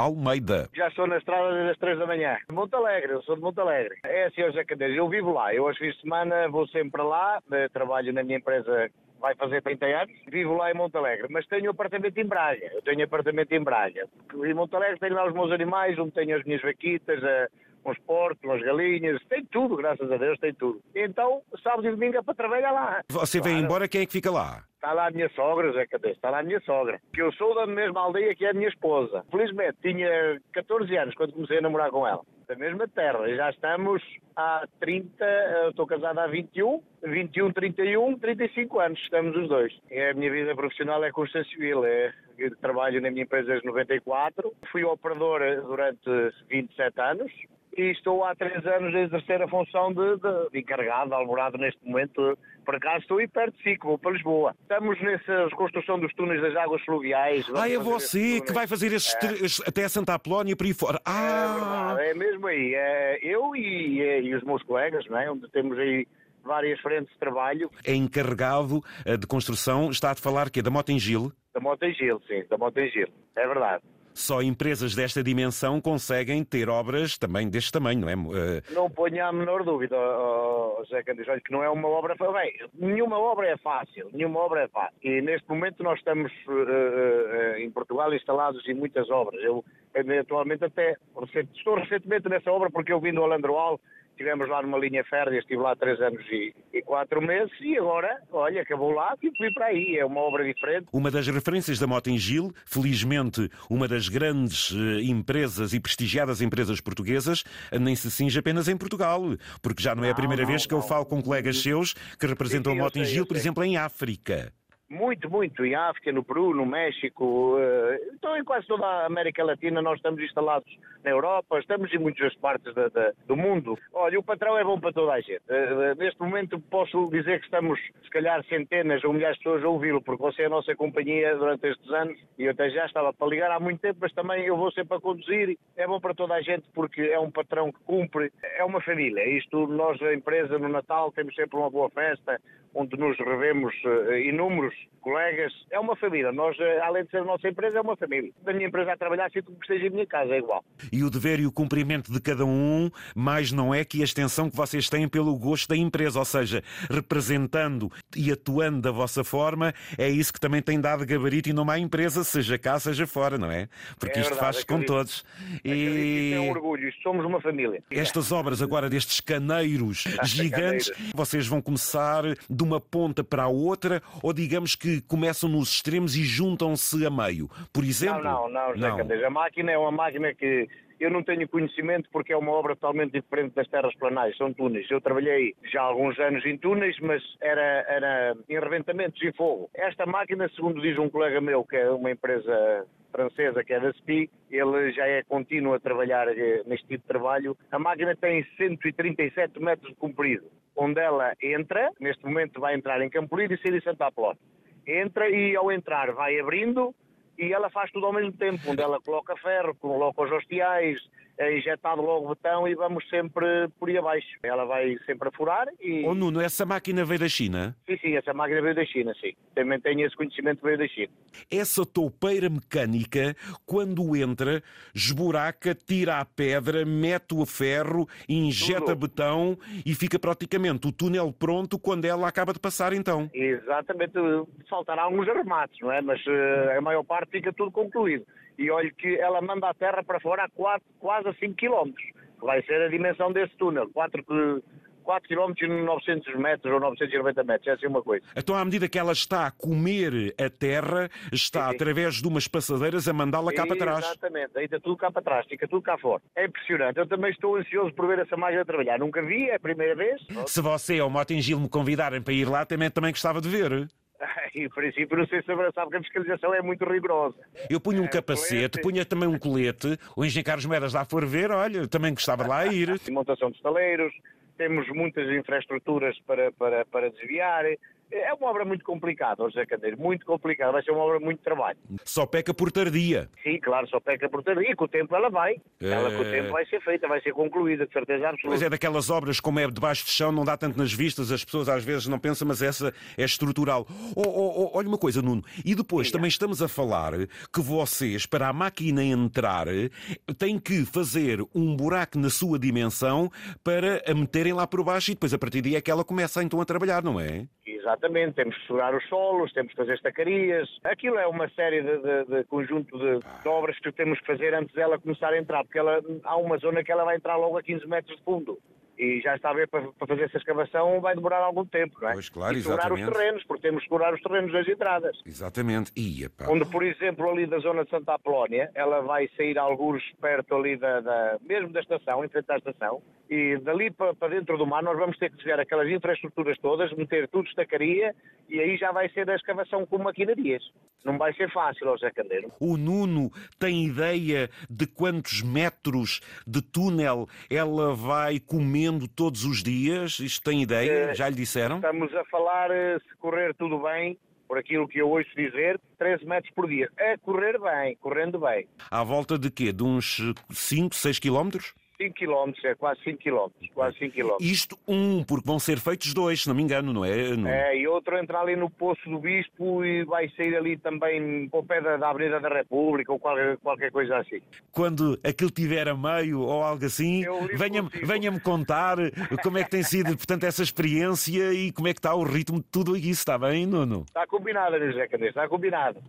Almeida. Já estou na estrada desde as 3 da manhã. Monte Alegre, eu sou de Monte Alegre. É assim, José Candeias, eu vivo lá. Eu aos fins de semana vou sempre para lá, eh, trabalho na minha empresa vai fazer 30 anos, vivo lá em Monte Alegre, mas tenho um apartamento em Braga. Eu tenho um apartamento em Braga. Em Monte Alegre tenho lá os meus animais, onde tenho as minhas vaquitas, a, uns porcos, umas galinhas, tem tudo, graças a Deus, tem tudo. Então, sábado e domingo é para trabalhar lá. Você claro. vem embora, quem é que fica lá? Está lá a minha sogra, Zé Cabeça, está lá a minha sogra. Que eu sou da mesma aldeia que é a minha esposa. Felizmente, tinha 14 anos quando comecei a namorar com ela. Da mesma terra. Já estamos há 30, estou casado há 21, 21, 31, 35 anos, estamos os dois. E a minha vida profissional é construção civil, é, trabalho na minha empresa desde 94. Fui operador durante 27 anos, e estou há três anos a exercer a função de, de, de encarregado, alvorado neste momento. Por acaso estou aí perto de Sico, vou para Lisboa. Estamos nessa reconstrução dos túneis das águas fluviais. Ah, é você que vai fazer esses é. até Santa Apolónia por aí fora. Ah! É, é mesmo aí. É, eu e, e, e os meus colegas, não é? onde temos aí várias frentes de trabalho. É encarregado eh, de construção, está a falar que é da Motengil? Da Motengil, sim, da Motengil, é verdade. Só empresas desta dimensão conseguem ter obras também deste tamanho, não é? Uh... Não ponha a menor dúvida, oh, José Candido, que não é uma obra. Bem, nenhuma obra é fácil, nenhuma obra é fácil. E neste momento nós estamos uh, uh, em Portugal instalados em muitas obras. Eu, atualmente, até estou recentemente nessa obra porque eu vim do Alandroal Estivemos lá numa linha férrea, estive lá três anos e, e, quatro meses e agora, olha, acabou lá e fui para aí. É uma obra diferente. Uma das referências da Moto em Gil, felizmente uma das grandes eh, empresas e prestigiadas empresas portuguesas, nem se cinge apenas em Portugal, porque já não é a primeira não, vez que eu falo com colegas seus que representam sim, sim, a Moto em Gil, por exemplo, em África. Muito, muito. Em África, no Peru, no México. Eh, então, em quase toda a América Latina, nós estamos instalados na Europa, estamos em muitas partes da, da, do mundo. Olha, o patrão é bom para toda a gente. Eh, neste momento, posso dizer que estamos, se calhar, centenas ou milhares de pessoas a ouvi-lo, porque você é a nossa companhia durante estes anos e eu até já estava para ligar há muito tempo, mas também eu vou sempre a conduzir. É bom para toda a gente porque é um patrão que cumpre, é uma família. Isto, nós, a empresa, no Natal, temos sempre uma boa festa, onde nos revemos uh, inúmeros colegas. É uma família. Nós, uh, além de ser a nossa empresa, é uma família. Da minha empresa a trabalhar, sinto que esteja em minha casa, é igual. E o dever e o cumprimento de cada um, mais não é que a extensão que vocês têm pelo gosto da empresa, ou seja, representando e atuando da vossa forma, é isso que também tem dado gabarito e numa empresa, seja cá, seja fora, não é? Porque é isto faz-se com todos. E... é um orgulho, somos uma família. Estas obras agora destes caneiros gigantes, vocês vão começar de uma ponta para a outra ou digamos que começam nos extremos e juntam-se a meio, por exemplo? Não, não, não, não. A máquina é uma máquina que eu não tenho conhecimento porque é uma obra totalmente diferente das terras planais, são túneis. Eu trabalhei já há alguns anos em túneis, mas era, era em reventamentos e fogo. Esta máquina, segundo diz um colega meu, que é uma empresa francesa, que é da SPI, ele já é contínuo a trabalhar eh, neste tipo de trabalho. A máquina tem 137 metros de comprido onde ela entra, neste momento vai entrar em Campolido e sair em Santa Apolónia. Entra e ao entrar vai abrindo e ela faz tudo ao mesmo tempo, onde ela coloca ferro, coloca os hostiais, é injetado logo o botão e vamos sempre por aí abaixo. Ela vai sempre a furar e... Oh Nuno, essa máquina veio da China? Sim, sim, essa máquina veio da China, sim. Também tenho esse conhecimento veio da China. Essa toupeira mecânica, quando entra, esburaca, tira a pedra, mete o ferro, injeta Tudo. betão e fica praticamente o túnel pronto quando ela acaba de passar então. Exatamente. Faltará alguns arremates, não é? Mas uh, a maior parte fica tudo concluído e olhe que ela manda a terra para fora a 4, quase a 5 km. Vai ser a dimensão desse túnel, 4, 4 km e 900 metros ou 990 metros, é assim uma coisa. Então, à medida que ela está a comer a terra, está sim, sim. através de umas passadeiras a mandá-la cá para trás. Exatamente, aí está tudo cá para trás, fica tudo cá fora. É impressionante, eu também estou ansioso por ver essa máquina a trabalhar. Nunca vi, é a primeira vez. Se você ou o Motingil me convidarem para ir lá, também, também gostava de ver. Em princípio, não sei se sabe que a fiscalização é muito rigorosa. Eu punho um é, capacete, punha também um colete, o engenheiro Carlos Moedas lá for ver, olha, também gostava de lá ir. Montação de estaleiros, temos muitas infraestruturas para, para, para desviar, É uma obra muito complicada, José Candeiro, muito complicada, vai ser uma obra muito de trabalho. Só peca por tardia. Sim, claro, só peca por tardia, e com o tempo ela vai. Ela com o É. tempo vai ser feita, vai ser concluída, de certeza Pois absoluta. é, daquelas obras, como é debaixo de chão, não dá tanto nas vistas, as pessoas às vezes não pensam, mas essa é estrutural. Oh, oh, oh, olha uma coisa, Nuno, e depois Diga. também estamos a falar que vocês, para a máquina entrar, têm que fazer um buraco na sua dimensão para a meterem lá por baixo e depois a partir daí é que ela começa então a trabalhar, não é? Exatamente, temos que segurar os solos, temos que fazer estacarias. Aquilo é uma série de, de- de conjunto de, de obras que temos que fazer antes dela começar a entrar, porque ela, há uma zona que ela vai entrar logo a 15 metros de fundo. E já está a ver para, para fazer essa escavação vai demorar algum tempo, não é? Pois, claro, e segurar exatamente. os terrenos, porque temos que segurar os terrenos das entradas. Exatamente. Ia, pá. Onde, por exemplo, ali da zona de Santa Apolónia, ela vai sair alguns perto ali da, da- mesmo da estação, em frente à estação, e dali para, para dentro do mar nós vamos ter que desviar aquelas infraestruturas todas, meter tudo estacaria, e aí já vai ser a escavação com maquinarias. Não vai ser fácil, Zé Candeiro. O Nuno tem ideia de quantos metros de túnel ela vai comendo todos os dias? Isto tem ideia? Eh, Já lhe disseram? Estamos a falar, eh, se correr tudo bem, por aquilo que eu ouço dizer, 13 metros por dia. A correr bem, correndo bem. À volta de quê? De uns 5, 6 quilómetros? 5 km, é quase 5 km, quase 5 km. Isto um, porque vão ser feitos dois, se não me engano, não é? Nuno? É, e outro entrar ali no Poço do Bispo e vai sair ali também ao pé da, da Avenida da República ou qualquer, qualquer coisa assim. Quando aquilo tiver a meio ou algo assim, venha-me venha contar como é que tem sido, portanto, essa experiência e como é que está o ritmo de tudo isso, está bem, Nuno? Está combinado, José Candeias, está combinado.